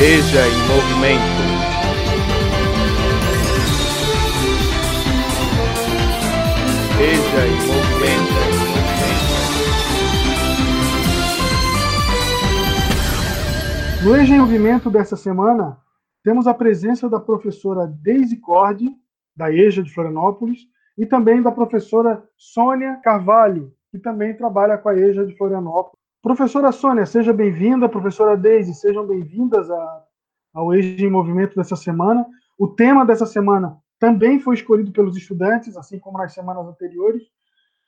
Veja em movimento. Veja em movimento. No Veja em Movimento dessa semana, temos a presença da professora Deise Cordi, da EJA de Florianópolis, e também da professora Sônia Carvalho, que também trabalha com a EJA de Florianópolis. Professora Sônia, seja bem-vinda. Professora Deise, sejam bem-vindas ao EJA em Movimento dessa semana. O tema dessa semana também foi escolhido pelos estudantes, assim como nas semanas anteriores,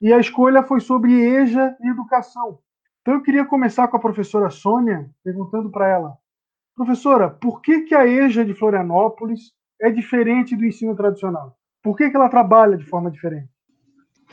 e a escolha foi sobre EJA e educação. Então eu queria começar com a professora Sônia, perguntando para ela, professora, por que, que a EJA de Florianópolis é diferente do ensino tradicional? Por que, que ela trabalha de forma diferente?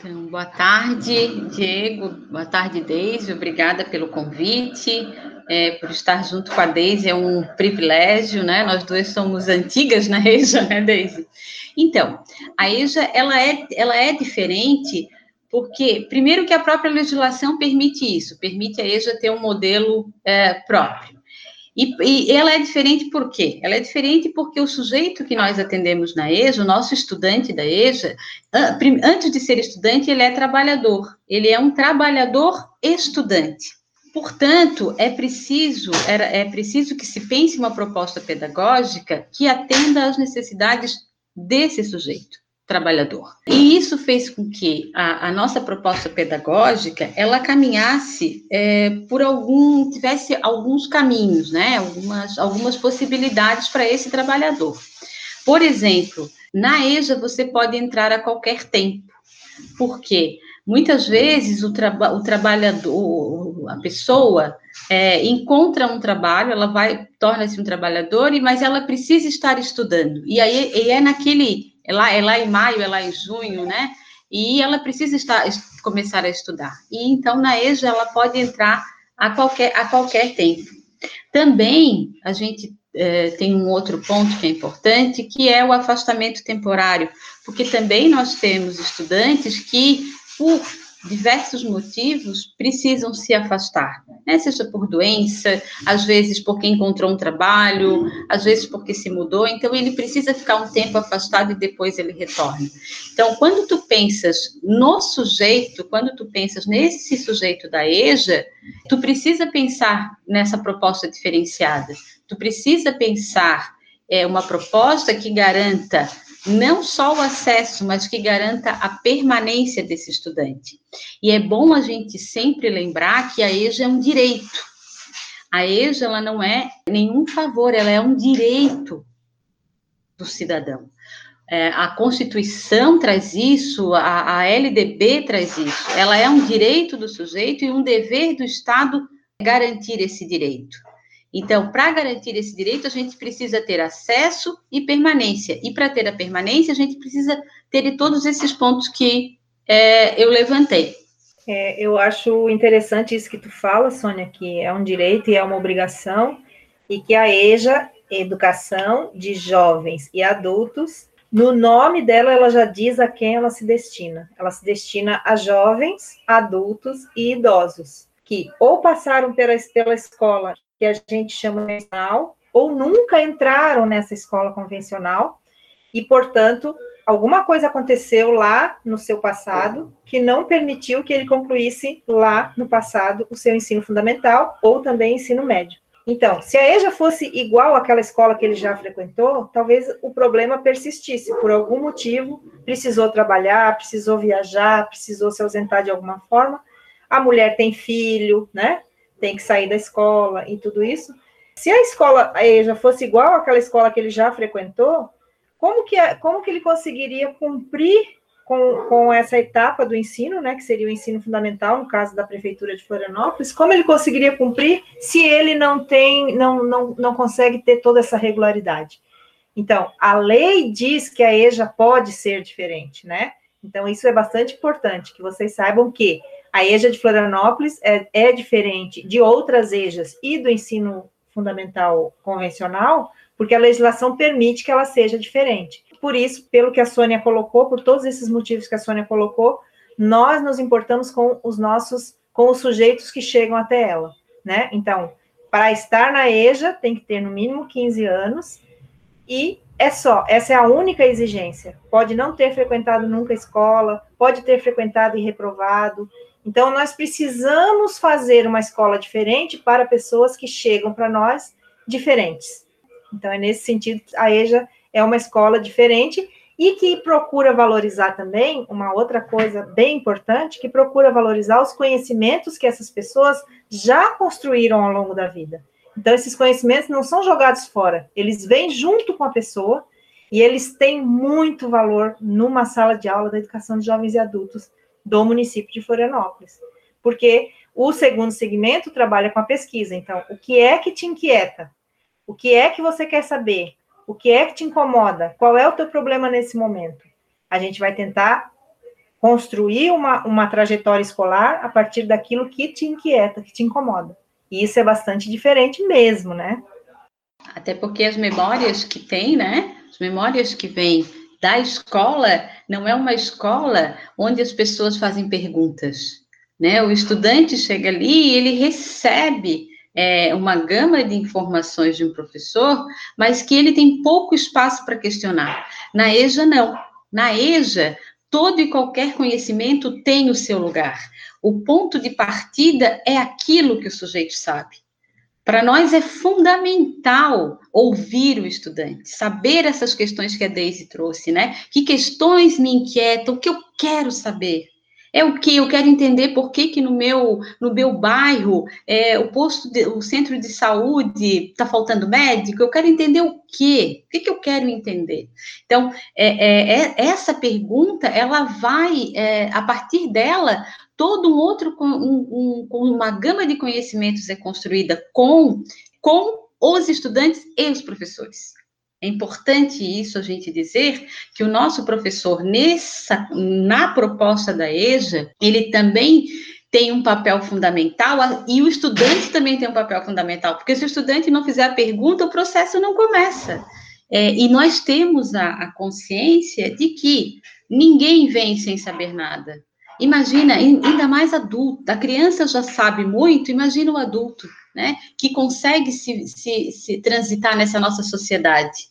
Então, boa tarde, Diego. Boa tarde, Deise. Obrigada pelo convite, é, por estar junto com a Deise. É um privilégio, né? Nós duas somos antigas na EJA, né, Deise? Então, a EJA, ela é, ela é diferente porque, primeiro, que a própria legislação permite isso, permite a EJA ter um modelo é, próprio. E, e, ela é diferente por quê? Ela é diferente porque o sujeito que nós atendemos na EJA, o nosso estudante da EJA, antes de ser estudante, ele é trabalhador. Ele é um trabalhador estudante. Portanto, é preciso, é, é preciso que se pense uma proposta pedagógica que atenda às necessidades desse sujeito trabalhador. E isso fez com que a, a nossa proposta pedagógica ela caminhasse é, por algum tivesse alguns caminhos, né? Algumas algumas possibilidades para esse trabalhador. Por exemplo, na EJA você pode entrar a qualquer tempo, porque muitas vezes o, traba o trabalhador, a pessoa é, encontra um trabalho, ela vai torna-se um trabalhador, mas ela precisa estar estudando. E aí e é naquele é lá, é lá em maio, é lá em junho, né? E ela precisa estar, começar a estudar. E então na EJA ela pode entrar a qualquer, a qualquer tempo. Também a gente é, tem um outro ponto que é importante, que é o afastamento temporário, porque também nós temos estudantes que, por diversos motivos, precisam se afastar, né? seja por doença, às vezes porque encontrou um trabalho, às vezes porque se mudou, então ele precisa ficar um tempo afastado e depois ele retorna. Então, quando tu pensas no sujeito, quando tu pensas nesse sujeito da EJA, tu precisa pensar nessa proposta diferenciada, tu precisa pensar é, uma proposta que garanta não só o acesso, mas que garanta a permanência desse estudante. E é bom a gente sempre lembrar que a EJA é um direito. A EJA ela não é nenhum favor, ela é um direito do cidadão. É, a Constituição traz isso, a, a LDB traz isso. Ela é um direito do sujeito e um dever do Estado garantir esse direito. Então, para garantir esse direito, a gente precisa ter acesso e permanência. E para ter a permanência, a gente precisa ter todos esses pontos que é, eu levantei. É, eu acho interessante isso que tu fala, Sônia, que é um direito e é uma obrigação, e que a EJA, Educação de Jovens e Adultos, no nome dela, ela já diz a quem ela se destina. Ela se destina a jovens, adultos e idosos, que ou passaram pela, pela escola que a gente chama convencional, ou nunca entraram nessa escola convencional, e, portanto, alguma coisa aconteceu lá no seu passado que não permitiu que ele concluísse lá no passado o seu ensino fundamental ou também ensino médio. Então, se a EJA fosse igual àquela escola que ele já frequentou, talvez o problema persistisse. Por algum motivo, precisou trabalhar, precisou viajar, precisou se ausentar de alguma forma. A mulher tem filho, né? Tem que sair da escola e tudo isso. Se a escola já fosse igual àquela escola que ele já frequentou, como que, como que ele conseguiria cumprir com, com essa etapa do ensino, né, que seria o ensino fundamental, no caso da Prefeitura de Florianópolis, como ele conseguiria cumprir se ele não tem, não, não, não consegue ter toda essa regularidade? Então, a lei diz que a EJA pode ser diferente, né? Então, isso é bastante importante, que vocês saibam que a EJA de Florianópolis é, é diferente de outras EJAs e do ensino fundamental convencional, porque a legislação permite que ela seja diferente. Por isso, pelo que a Sônia colocou, por todos esses motivos que a Sônia colocou, nós nos importamos com os nossos, com os sujeitos que chegam até ela, né? Então, para estar na EJA tem que ter no mínimo 15 anos e é só, essa é a única exigência. Pode não ter frequentado nunca a escola, pode ter frequentado e reprovado. Então, nós precisamos fazer uma escola diferente para pessoas que chegam para nós diferentes. Então, é nesse sentido, a EJA é uma escola diferente e que procura valorizar também uma outra coisa bem importante, que procura valorizar os conhecimentos que essas pessoas já construíram ao longo da vida. Então, esses conhecimentos não são jogados fora, eles vêm junto com a pessoa e eles têm muito valor numa sala de aula da educação de jovens e adultos do município de Florianópolis. Porque o segundo segmento trabalha com a pesquisa. Então, o que é que te inquieta? O que é que você quer saber? O que é que te incomoda? Qual é o teu problema nesse momento? A gente vai tentar construir uma, uma trajetória escolar a partir daquilo que te inquieta, que te incomoda. E isso é bastante diferente mesmo, né? Até porque as memórias que tem, né? As memórias que vêm da escola não é uma escola onde as pessoas fazem perguntas, né? O estudante chega ali e ele recebe é, uma gama de informações de um professor, mas que ele tem pouco espaço para questionar. Na EJA, não. Na EJA, todo e qualquer conhecimento tem o seu lugar. O ponto de partida é aquilo que o sujeito sabe. Para nós é fundamental ouvir o estudante, saber essas questões que a Daisy trouxe, né? Que questões me inquietam, o que eu quero saber. É o que eu quero entender por que, que no meu no meu bairro é, o posto de, o centro de saúde está faltando médico. Eu quero entender o quê? O que, que eu quero entender? Então é, é, é essa pergunta ela vai é, a partir dela todo um outro, um, um, uma gama de conhecimentos é construída com, com os estudantes e os professores. É importante isso a gente dizer que o nosso professor nessa na proposta da EJA, ele também tem um papel fundamental e o estudante também tem um papel fundamental, porque se o estudante não fizer a pergunta, o processo não começa. É, e nós temos a, a consciência de que ninguém vem sem saber nada. Imagina, ainda mais adulto, a criança já sabe muito, imagina o adulto, né, que consegue se, se, se transitar nessa nossa sociedade.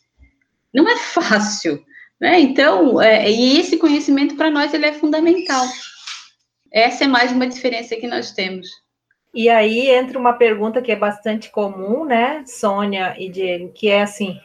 Não é fácil, né? Então, é, e esse conhecimento para nós ele é fundamental. Essa é mais uma diferença que nós temos. E aí entra uma pergunta que é bastante comum, né, Sônia e Diego, que é assim: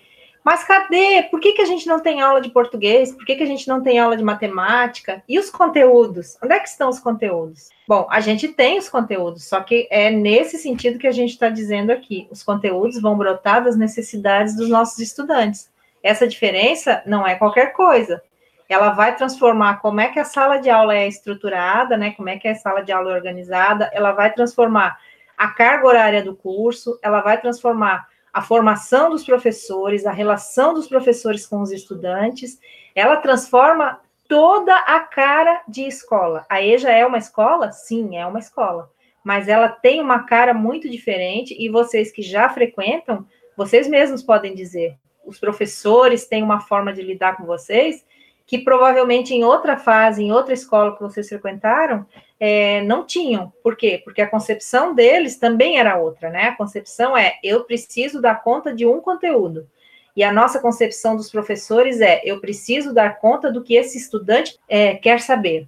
mas cadê? Por que, que a gente não tem aula de português? Por que, que a gente não tem aula de matemática? E os conteúdos? Onde é que estão os conteúdos? Bom, a gente tem os conteúdos, só que é nesse sentido que a gente está dizendo aqui. Os conteúdos vão brotar das necessidades dos nossos estudantes. Essa diferença não é qualquer coisa. Ela vai transformar como é que a sala de aula é estruturada, né? Como é que a sala de aula é organizada, ela vai transformar a carga horária do curso, ela vai transformar a formação dos professores, a relação dos professores com os estudantes, ela transforma toda a cara de escola. A EJA é uma escola? Sim, é uma escola. Mas ela tem uma cara muito diferente e vocês que já frequentam, vocês mesmos podem dizer. Os professores têm uma forma de lidar com vocês que provavelmente em outra fase, em outra escola que vocês frequentaram, é, não tinham. Por quê? Porque a concepção deles também era outra, né? A concepção é: eu preciso dar conta de um conteúdo. E a nossa concepção dos professores é: eu preciso dar conta do que esse estudante é, quer saber.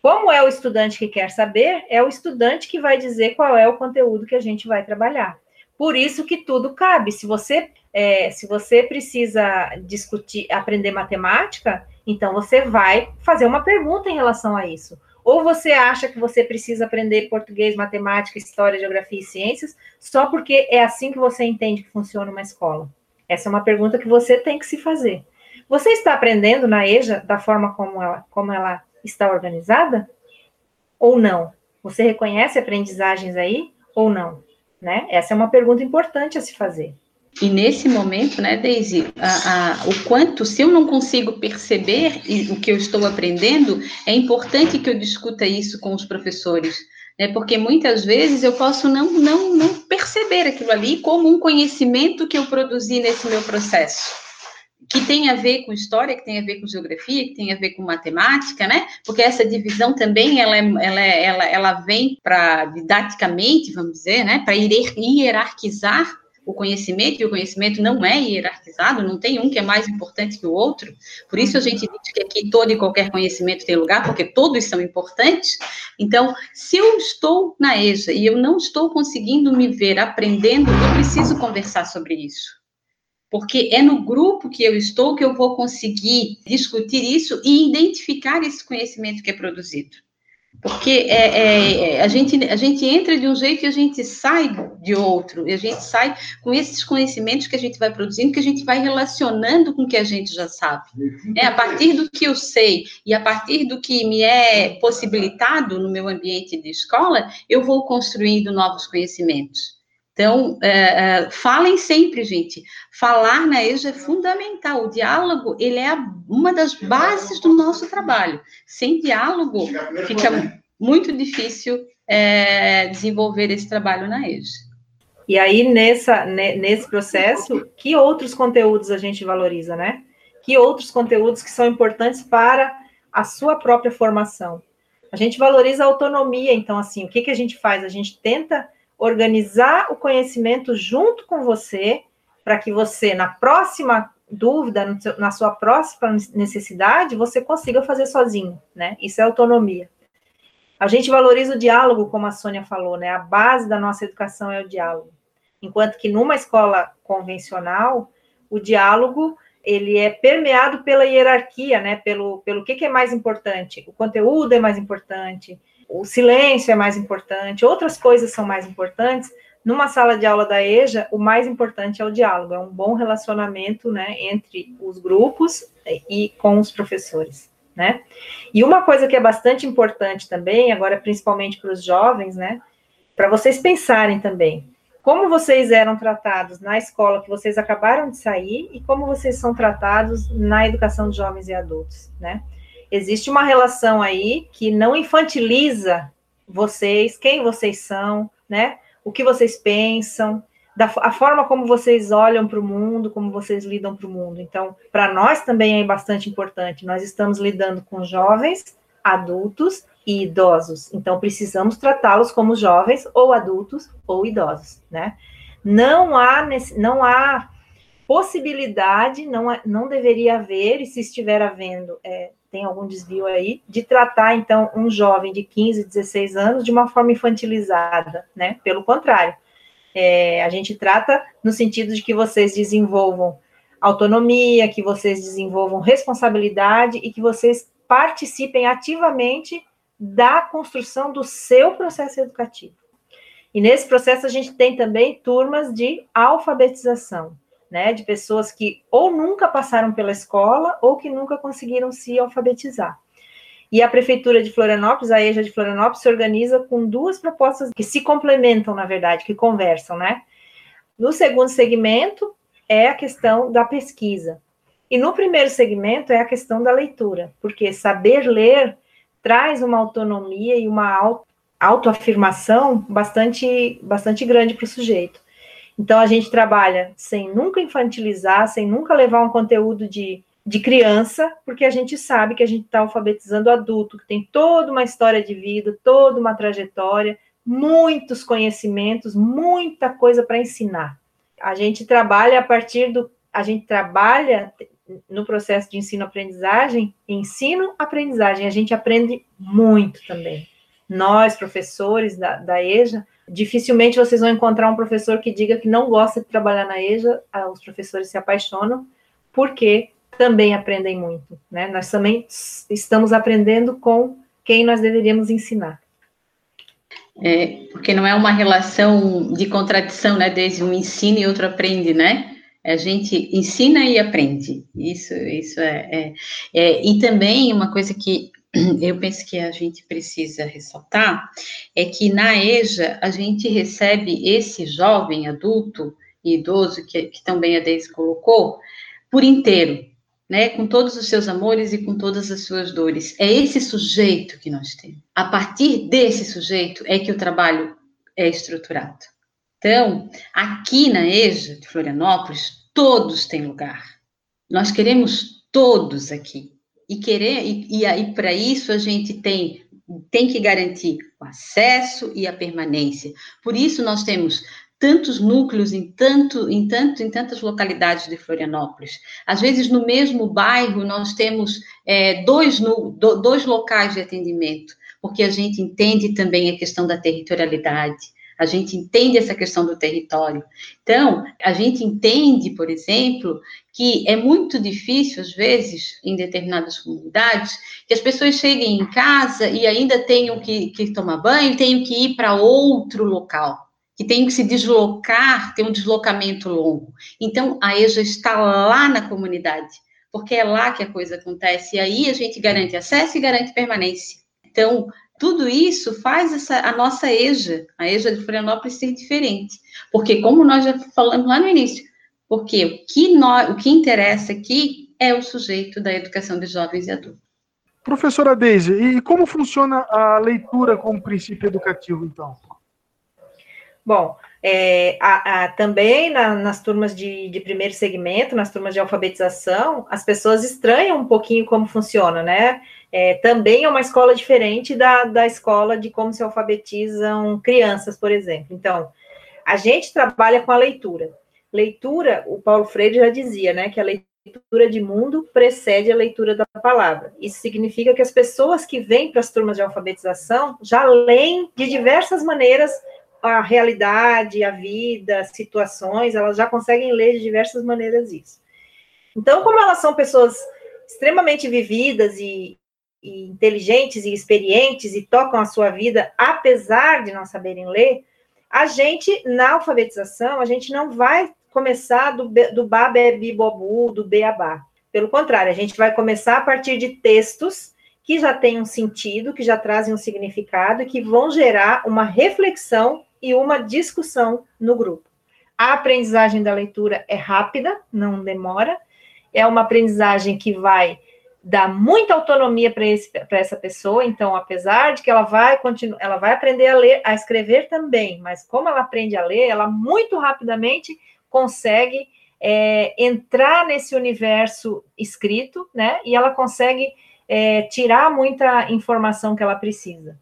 Como é o estudante que quer saber? É o estudante que vai dizer qual é o conteúdo que a gente vai trabalhar. Por isso que tudo cabe. Se você, é, se você precisa discutir, aprender matemática, então você vai fazer uma pergunta em relação a isso. Ou você acha que você precisa aprender português, matemática, história, geografia e ciências só porque é assim que você entende que funciona uma escola? Essa é uma pergunta que você tem que se fazer. Você está aprendendo na EJA da forma como ela, como ela está organizada? Ou não? Você reconhece aprendizagens aí ou não? Né? Essa é uma pergunta importante a se fazer. E nesse momento, né, Daisy, a, a, o quanto, se eu não consigo perceber o que eu estou aprendendo, é importante que eu discuta isso com os professores, né, porque muitas vezes eu posso não, não, não perceber aquilo ali como um conhecimento que eu produzi nesse meu processo. que tem a ver com história, que tem a ver com geografia, que tem a ver com matemática, né? Porque essa divisão também ela, é, ela, é, ela, ela vem para didaticamente, vamos dizer, né? Para hierarquizar o conhecimento, e o conhecimento não é hierarquizado, não tem um que é mais importante que o outro. Por isso a gente diz que aqui todo e qualquer conhecimento tem lugar, porque todos são importantes. Então, se eu estou na EJA e eu não estou conseguindo me ver aprendendo, eu preciso conversar sobre isso porque é no grupo que eu estou que eu vou conseguir discutir isso e identificar esse conhecimento que é produzido. Porque é, é, é, a, gente, a gente entra de um jeito e a gente sai de outro, e a gente sai com esses conhecimentos que a gente vai produzindo, que a gente vai relacionando com o que a gente já sabe. É, a partir do que eu sei e a partir do que me é possibilitado no meu ambiente de escola, eu vou construindo novos conhecimentos. Então, é, é, falem sempre, gente. Falar na EJA é fundamental. O diálogo, ele é uma das bases do nosso trabalho. Sem diálogo, fica muito difícil é, desenvolver esse trabalho na EJA. E aí, nessa, nesse processo, que outros conteúdos a gente valoriza, né? Que outros conteúdos que são importantes para a sua própria formação? A gente valoriza a autonomia, então, assim, o que, que a gente faz? A gente tenta organizar o conhecimento junto com você, para que você, na próxima dúvida, na sua próxima necessidade, você consiga fazer sozinho, né? Isso é autonomia. A gente valoriza o diálogo, como a Sônia falou, né? A base da nossa educação é o diálogo. Enquanto que numa escola convencional, o diálogo ele é permeado pela hierarquia, né? Pelo, pelo que, que é mais importante. O conteúdo é mais importante, o silêncio é mais importante, outras coisas são mais importantes. Numa sala de aula da EJA, o mais importante é o diálogo, é um bom relacionamento né, entre os grupos e com os professores. Né? E uma coisa que é bastante importante também, agora principalmente para os jovens, né, para vocês pensarem também, como vocês eram tratados na escola que vocês acabaram de sair e como vocês são tratados na educação de jovens e adultos, né? Existe uma relação aí que não infantiliza vocês, quem vocês são, né? O que vocês pensam, da, a forma como vocês olham para o mundo, como vocês lidam para o mundo. Então, para nós também é bastante importante. Nós estamos lidando com jovens, adultos e idosos. Então, precisamos tratá-los como jovens ou adultos ou idosos, né? Não há, não há possibilidade, não, não deveria haver, e se estiver havendo, é, tem algum desvio aí, de tratar, então, um jovem de 15, 16 anos de uma forma infantilizada, né? Pelo contrário, é, a gente trata no sentido de que vocês desenvolvam autonomia, que vocês desenvolvam responsabilidade e que vocês participem ativamente da construção do seu processo educativo. E nesse processo a gente tem também turmas de alfabetização né, de pessoas que ou nunca passaram pela escola ou que nunca conseguiram se alfabetizar. E a Prefeitura de Florianópolis, a EJA de Florianópolis, se organiza com duas propostas que se complementam, na verdade, que conversam, né? No segundo segmento é a questão da pesquisa. E no primeiro segmento é a questão da leitura, porque saber ler traz uma autonomia e uma autoafirmação bastante, bastante grande para o sujeito. Então, a gente trabalha sem nunca infantilizar, sem nunca levar um conteúdo de, de criança, porque a gente sabe que a gente está alfabetizando adulto, que tem toda uma história de vida, toda uma trajetória, muitos conhecimentos, muita coisa para ensinar. A gente trabalha a partir do. A gente trabalha no processo de ensino-aprendizagem, ensino-aprendizagem, a gente aprende muito também. Nós, professores da, da EJA, Dificilmente vocês vão encontrar um professor que diga que não gosta de trabalhar na EJA, ah, os professores se apaixonam, porque também aprendem muito, né? Nós também estamos aprendendo com quem nós deveríamos ensinar. É, porque não é uma relação de contradição, né? Desde um ensina e outro aprende, né? A gente ensina e aprende. Isso, isso é, é, é, E também uma coisa que eu penso que a gente precisa ressaltar é que na EJA a gente recebe esse jovem adulto e idoso que, que também a Deise colocou por inteiro, né, com todos os seus amores e com todas as suas dores. É esse sujeito que nós temos. A partir desse sujeito é que o trabalho é estruturado. Então, aqui na EJA de Florianópolis, todos têm lugar. Nós queremos todos aqui. E querer e, e aí para isso a gente tem tem que garantir o acesso e a permanência. Por isso nós temos tantos núcleos em tanto em tanto em tantas localidades de Florianópolis. Às vezes no mesmo bairro nós temos é, dois dois locais de atendimento, porque a gente entende também a questão da territorialidade. A gente entende essa questão do território. Então, a gente entende, por exemplo, que é muito difícil, às vezes, em determinadas comunidades, que as pessoas cheguem em casa e ainda tenham que, que tomar banho, tenham que ir para outro local que tem que se deslocar, tem um deslocamento longo. Então, a EJA está lá na comunidade, porque é lá que a coisa acontece, e aí a gente garante acesso e garante permanência. Então, tudo isso faz essa, a nossa EJA, a EJA de Florianópolis, ser diferente. Porque, como nós já falamos lá no início, porque o que, nós, o que interessa aqui é o sujeito da educação de jovens e adultos. Professora Deise, e como funciona a leitura como princípio educativo, então? Bom, é, a, a, também na, nas turmas de, de, primeiro segmento, nas turmas de alfabetização, as pessoas estranham um pouquinho como funciona, né? É, também é uma escola diferente da, da escola de como se alfabetizam crianças, por exemplo. Então, a gente trabalha com a leitura. Leitura, o Paulo Freire já dizia, né, que a leitura de mundo precede a leitura da palavra. Isso significa que as pessoas que vêm para as turmas de alfabetização já leem de diversas maneiras a realidade, a vida, situações, elas já conseguem ler de diversas maneiras isso. Então, como elas são pessoas extremamente vividas e, e inteligentes e experientes e tocam a sua vida, apesar de não saberem ler, a gente, na alfabetização, a gente não vai começar do, do ba, bebi, bobu, do beabá. Pelo contrário, a gente vai começar a partir de textos que já têm um sentido, que já trazem um significado e que vão gerar uma reflexão e uma discussão no grupo. A aprendizagem da leitura é rápida, não demora, é uma aprendizagem que vai dar muita autonomia para essa pessoa, então, apesar de que ela vai continuar, ela vai aprender a ler, a escrever também, mas como ela aprende a ler, ela muito rapidamente consegue é, entrar nesse universo escrito, né? E ela consegue é, tirar muita informação que ela precisa.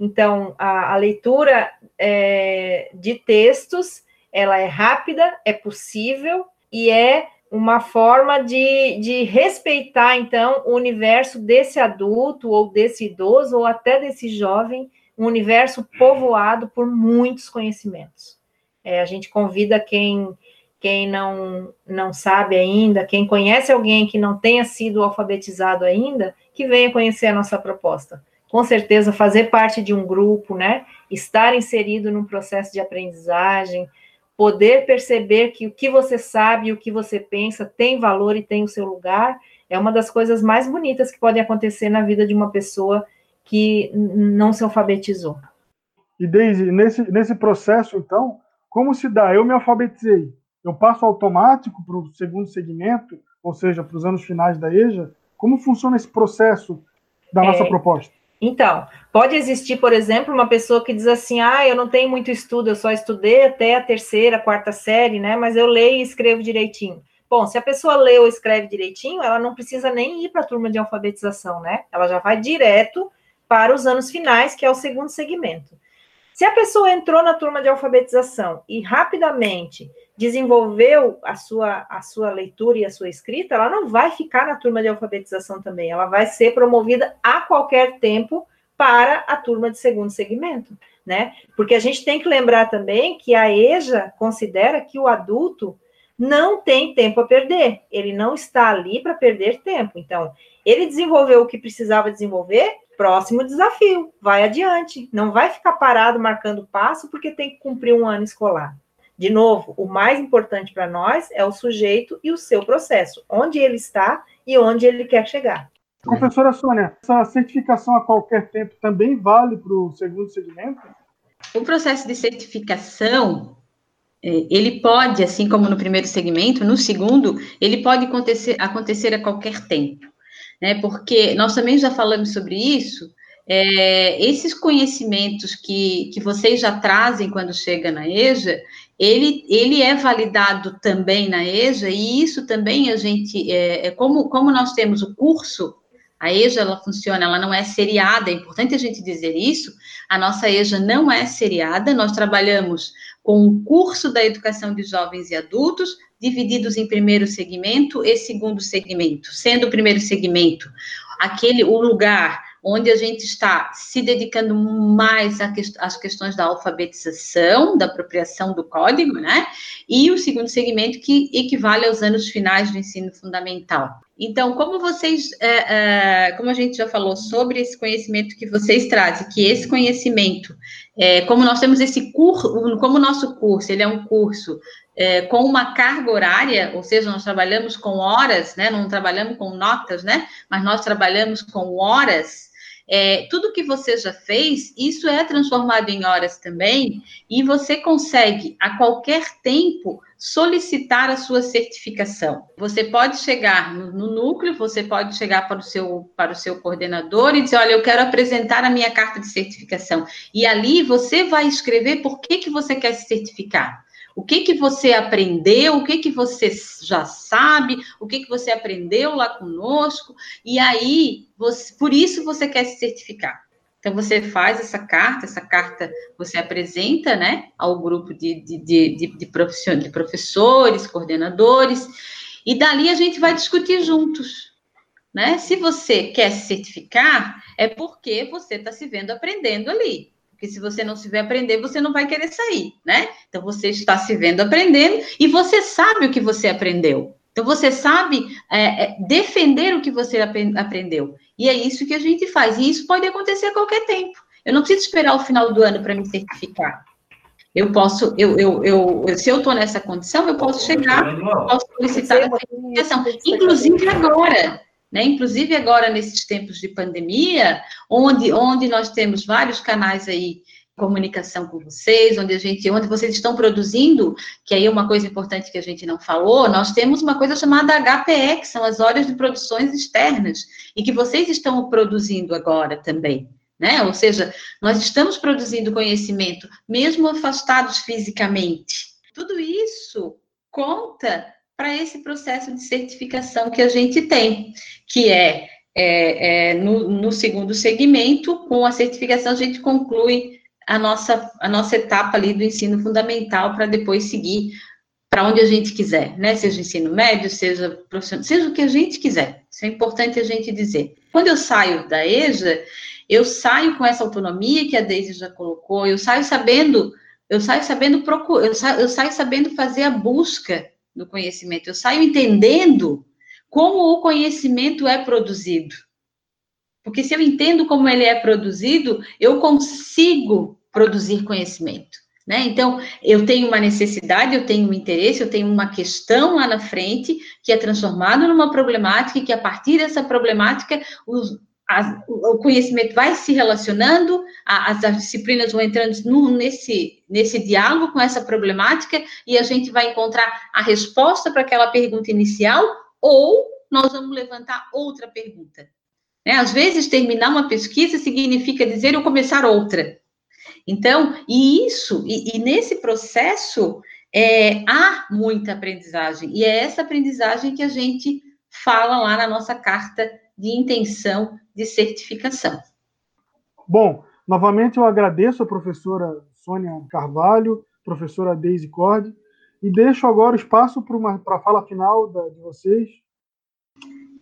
Então, a, a leitura é, de textos, ela é rápida, é possível e é uma forma de, de respeitar, então, o universo desse adulto, ou desse idoso, ou até desse jovem, um universo povoado por muitos conhecimentos. É, a gente convida quem, quem não, não sabe ainda, quem conhece alguém que não tenha sido alfabetizado ainda, que venha conhecer a nossa proposta com certeza fazer parte de um grupo, né? Estar inserido num processo de aprendizagem, poder perceber que o que você sabe e o que você pensa tem valor e tem o seu lugar, é uma das coisas mais bonitas que podem acontecer na vida de uma pessoa que não se alfabetizou. E Daisy, nesse, nesse processo, então, como se dá? Eu me alfabetizei, eu passo automático para o segundo segmento, ou seja, para os anos finais da EJA? Como funciona esse processo da nossa é, proposta? Então, pode existir, por exemplo, uma pessoa que diz assim: ah, eu não tenho muito estudo, eu só estudei até a terceira, quarta série, né? Mas eu leio e escrevo direitinho. Bom, se a pessoa lê ou escreve direitinho, ela não precisa nem ir para a turma de alfabetização, né? Ela já vai direto para os anos finais, que é o segundo segmento. Se a pessoa entrou na turma de alfabetização e rapidamente desenvolveu a sua, a sua leitura e a sua escrita, ela não vai ficar na turma de alfabetização também, ela vai ser promovida a qualquer tempo para a turma de segundo segmento, né? Porque a gente tem que lembrar também que a EJA considera que o adulto não tem tempo a perder, ele não está ali para perder tempo. Então, ele desenvolveu o que precisava desenvolver, próximo desafio, vai adiante, não vai ficar parado marcando passo porque tem que cumprir um ano escolar. De novo, o mais importante para nós é o sujeito e o seu processo, onde ele está e onde ele quer chegar. Professora Sônia, essa certificação a qualquer tempo também vale para o segundo segmento? O processo de certificação, é, ele pode, assim como no primeiro segmento, no segundo, ele pode acontecer, acontecer a qualquer tempo, né? Porque nós também já falamos sobre isso, é, esses conhecimentos que, que vocês já trazem quando chega na EJA, ele, ele é validado também na EJA, e isso também a gente, é, é como, como nós temos o curso, a EJA ela funciona, ela não é seriada, é importante a gente dizer isso, a nossa EJA não é seriada, nós trabalhamos com o curso da educação de jovens e adultos, divididos em primeiro segmento e segundo segmento, sendo o primeiro segmento aquele o lugar onde a gente está se dedicando mais às questões da alfabetização, da apropriação do código, né? E o segundo segmento que equivale aos anos finais do ensino fundamental. Então, como vocês, é, é, como a gente já falou sobre esse conhecimento que vocês trazem, que esse conhecimento, é, como nós temos esse curso, como o nosso curso, ele é um curso é, com uma carga horária, ou seja, nós trabalhamos com horas, né? Não trabalhamos com notas, né? Mas nós trabalhamos com horas. É, tudo que você já fez, isso é transformado em horas também, e você consegue, a qualquer tempo, solicitar a sua certificação. Você pode chegar no, no, núcleo, você pode chegar para o, seu, para o seu coordenador e dizer, olha, eu quero apresentar a minha carta de certificação. E ali você vai escrever por que, que você quer se certificar. O que que você aprendeu, o que que você já sabe, o que que você aprendeu lá conosco, e aí, você, por isso você quer se certificar. Então, você faz essa carta, essa carta você apresenta, né, ao grupo de, de, de, de, de professores, coordenadores, e dali a gente vai discutir juntos, né? Se você quer se certificar, é porque você está se vendo aprendendo ali. Porque se você não se vê aprender, você não vai querer sair, né? Então você está se vendo aprendendo e você sabe o que você aprendeu. Então você sabe é, é, defender o que você aprendeu. E é isso que a gente faz. E isso pode acontecer a qualquer tempo. Eu não preciso esperar o final do ano para me certificar. Eu posso, eu, eu, eu, se eu estou nessa condição, eu posso chegar, posso solicitar a certificação. Inclusive agora, né? Inclusive agora nesses tempos de pandemia, onde, onde nós temos vários canais aí comunicação com vocês, onde a gente, onde vocês estão produzindo, que aí é uma coisa importante que a gente não falou, nós temos uma coisa chamada HPE, que são as horas de produções externas, e que vocês estão produzindo agora também. Né? Ou seja, nós estamos produzindo conhecimento, mesmo afastados fisicamente. Tudo isso conta para esse processo de certificação que a gente tem, que é, é, é no, no, segundo segmento, com a certificação a gente conclui a nossa, a nossa etapa ali do ensino fundamental para depois seguir para onde a gente quiser, né? Seja ensino médio, seja profissional, seja o que a gente quiser. Isso é importante a gente dizer. Quando eu saio da EJA, eu saio com essa autonomia que a Deise já colocou, eu saio sabendo, eu saio sabendo procurar, eu eu saio sabendo fazer a busca do conhecimento. Eu saio entendendo como o conhecimento é produzido. Porque se eu entendo como ele é produzido, eu consigo produzir conhecimento. Né? Então, eu tenho uma necessidade, eu tenho um interesse, eu tenho uma questão lá na frente que é transformada numa problemática e que a partir dessa problemática os, o conhecimento vai se relacionando, as, as disciplinas vão entrando no, nesse, nesse diálogo com essa problemática e a gente vai encontrar a resposta para aquela pergunta inicial ou nós vamos levantar outra pergunta. Né? Às vezes, terminar uma pesquisa significa dizer eu começar outra. Então, e isso, e, e nesse processo, é, há muita aprendizagem, e é essa aprendizagem que a gente fala lá na nossa carta de intenção de certificação. Bom, novamente eu agradeço a professora Sônia Carvalho, professora Deise Cord, e deixo agora o espaço para a fala final da, de vocês.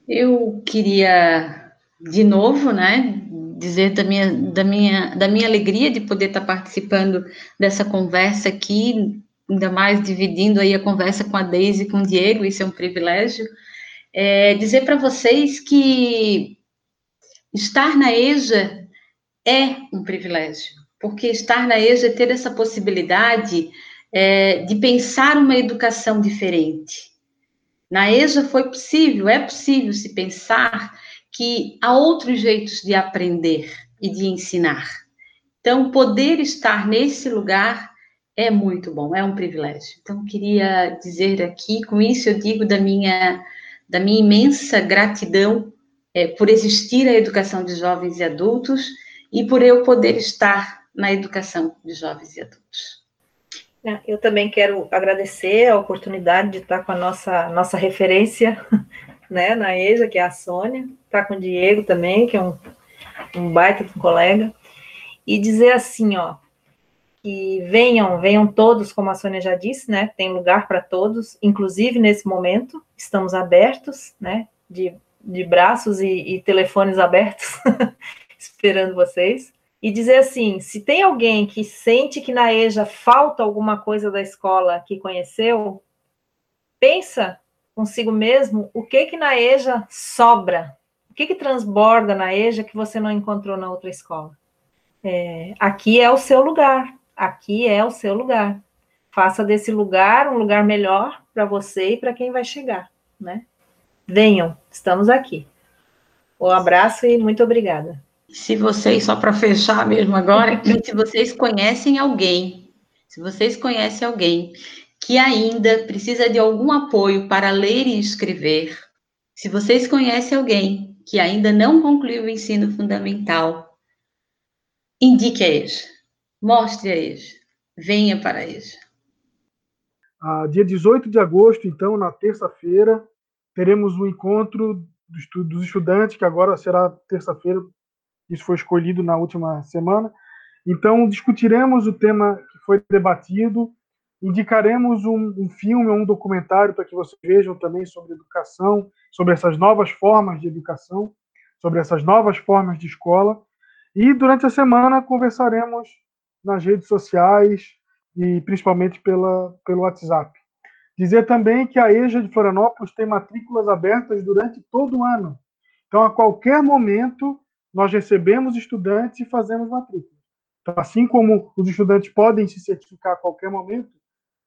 Eu queria, de novo, né, dizer da minha, da, minha, da minha alegria de poder estar participando dessa conversa aqui, ainda mais dividindo aí a conversa com a Deise e com o Diego, isso é um privilégio. É, dizer para vocês que Estar na EJA é um privilégio, porque estar na EJA é ter essa possibilidade é, de pensar uma educação diferente. Na EJA foi possível, é possível se pensar que há outros jeitos de aprender e de ensinar. Então, poder estar nesse lugar é muito bom, é um privilégio. Então, queria dizer aqui, com isso eu digo da minha, da minha imensa gratidão é, por existir a educação de jovens e adultos e por eu poder estar na educação de jovens e adultos. É, eu também quero agradecer a oportunidade de estar com a nossa, nossa referência né, na EJA, que é a Sônia, estar com o Diego também, que é um, um baita de um colega, e dizer assim, ó, que venham, venham todos, como a Sônia já disse, né, tem lugar para todos, inclusive nesse momento, estamos abertos, né, de, de braços e, e telefones abertos, esperando vocês e dizer assim: se tem alguém que sente que na EJA falta alguma coisa da escola que conheceu, pensa consigo mesmo o que que na EJA sobra, o que que transborda na EJA que você não encontrou na outra escola. É, aqui é o seu lugar, aqui é o seu lugar. Faça desse lugar um lugar melhor para você e para quem vai chegar, né? Venham, estamos aqui. Um abraço e muito obrigada se vocês, só para fechar mesmo agora, se vocês conhecem alguém, se vocês conhecem alguém que ainda precisa de algum apoio para ler e escrever, se vocês conhecem alguém que ainda não concluiu o ensino fundamental, indique a EJA, mostre a EJA, venha para EJA. Ah, dia 18 de agosto, então, na terça-feira, teremos um encontro dos estudantes, que agora será terça-feira, isso foi escolhido na última semana. Então, discutiremos o tema que foi debatido, indicaremos um, um filme ou um documentário para que vocês vejam também sobre educação, sobre essas novas formas de educação, sobre essas novas formas de escola. E durante a semana conversaremos nas redes sociais e principalmente pela, pelo WhatsApp. Dizer também que a EJA de Florianópolis tem matrículas abertas durante todo o ano. Então, a qualquer momento, nós recebemos estudantes e fazemos matrícula. Então, assim como os estudantes podem se certificar a qualquer momento,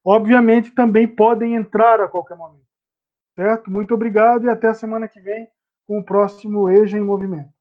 obviamente também podem entrar a qualquer momento. Certo? Muito obrigado e até a semana que vem com o próximo EJA em Movimento.